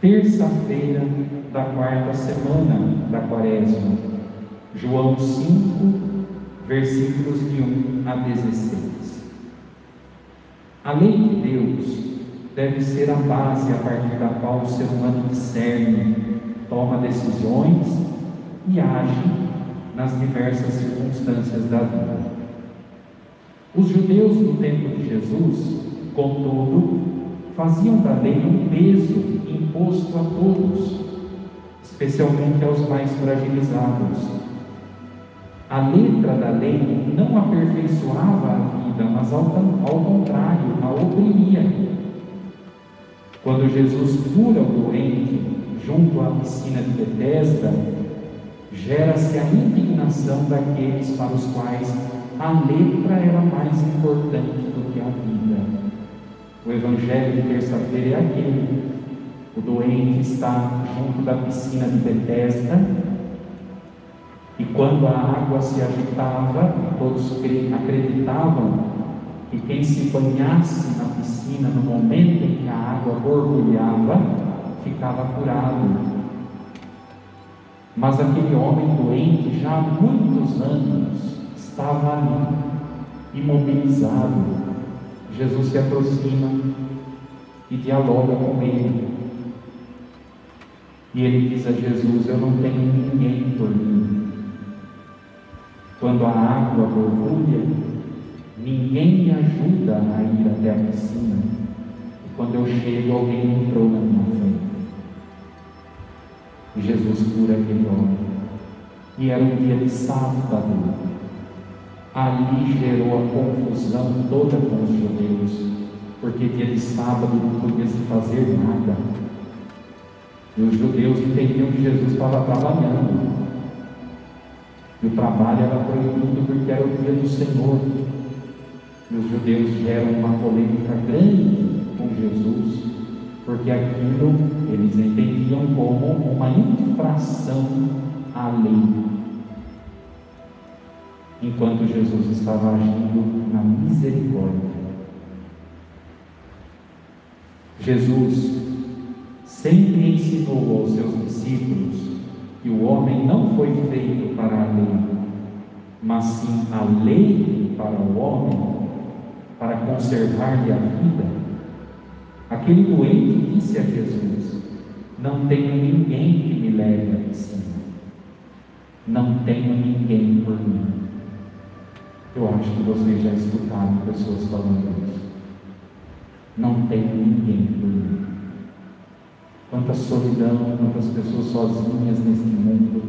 terça-feira da quarta semana da quaresma. João 5, versículos de 1 a 16. A lei de Deus deve ser a base a partir da qual o ser humano discerne, toma decisões e age nas diversas circunstâncias da vida. Os judeus no tempo de Jesus, contudo, faziam da lei um peso imposto a todos, especialmente aos mais fragilizados. A letra da lei não aperfeiçoava a vida, mas ao, ao contrário, a oprimia. Quando Jesus cura o doente junto à piscina de Betesda, gera-se a indignação daqueles para os quais a letra era mais importante do que a vida. O evangelho de terça-feira é aquele. O doente está junto da piscina de Betesda, e quando a água se agitava, todos acreditavam que quem se banhasse na piscina no momento em que a água borbulhava, ficava curado. Mas aquele homem doente, já há muitos anos, estava ali, imobilizado, Jesus se aproxima e dialoga com ele. E ele diz a Jesus: Eu não tenho ninguém por mim. Quando a água borbulha, ninguém me ajuda a ir até a piscina. E quando eu chego, alguém entrou na minha frente. E Jesus cura aquele homem. E era um dia de sábado ali gerou a confusão toda com os judeus, porque dia de sábado não podia se fazer nada. E os judeus entendiam que Jesus estava trabalhando. E o trabalho era proibido porque era o dia do Senhor. E os judeus geram uma polêmica grande com Jesus, porque aquilo eles entendiam como uma infração à lei enquanto Jesus estava agindo na misericórdia. Jesus sempre ensinou aos seus discípulos que o homem não foi feito para a lei, mas sim a lei para o homem, para conservar-lhe a vida. Aquele doente disse a Jesus: Não tenho ninguém que me leve à piscina, não tenho ninguém por mim. Eu acho que vocês já escutaram pessoas falando isso. Não tem ninguém por mim. Quanta solidão, quantas pessoas sozinhas neste mundo.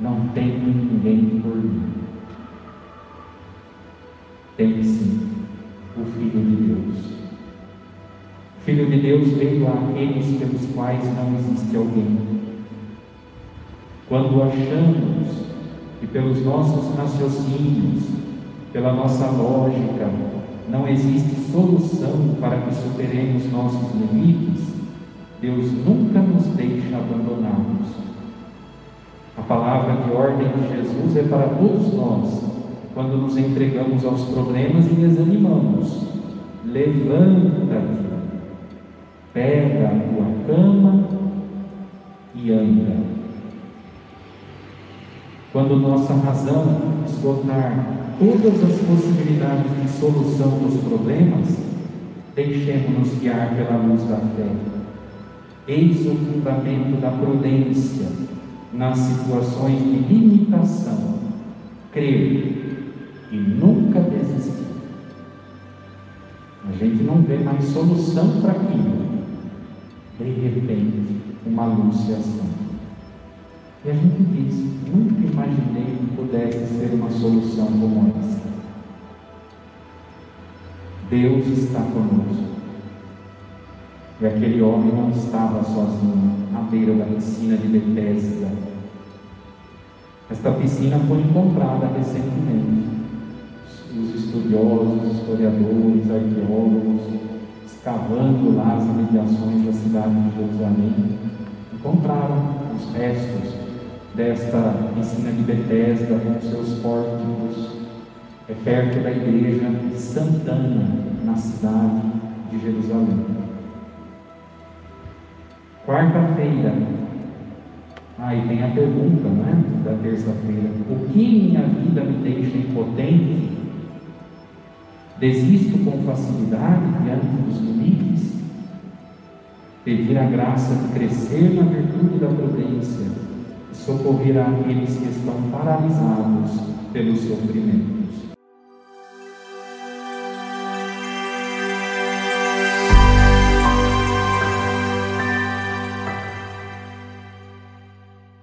Não tem ninguém por mim. Tem sim o Filho de Deus. O Filho de Deus veio àqueles pelos quais não existe alguém. Quando achamos e pelos nossos raciocínios, pela nossa lógica, não existe solução para que superemos nossos limites, Deus nunca nos deixa abandonados. A palavra de ordem de Jesus é para todos nós, quando nos entregamos aos problemas e desanimamos. Levanta-te, pega a tua cama e anda. Quando nossa razão esgotar todas as possibilidades de solução dos problemas, deixemos-nos guiar pela luz da fé. Eis o fundamento da prudência nas situações de limitação. Crer e nunca desistir. A gente não vê mais solução para aquilo. De repente, uma luz se acende. E a gente diz: nunca imaginei que pudesse ser uma solução como essa. Deus está conosco. E aquele homem não estava sozinho à beira da piscina de Bethesda. Esta piscina foi encontrada recentemente. Os estudiosos, historiadores, arqueólogos, escavando lá as imediações da cidade de Jerusalém, encontraram os restos desta piscina de Bethesda com seus pórticos, é perto da igreja Santana, na cidade de Jerusalém. Quarta-feira. Aí ah, tem a pergunta, né? Da terça-feira. O que minha vida me deixa impotente? Desisto com facilidade diante dos limites? Pedir a graça de crescer na virtude da prudência e socorrer aqueles que estão paralisados pelo sofrimento.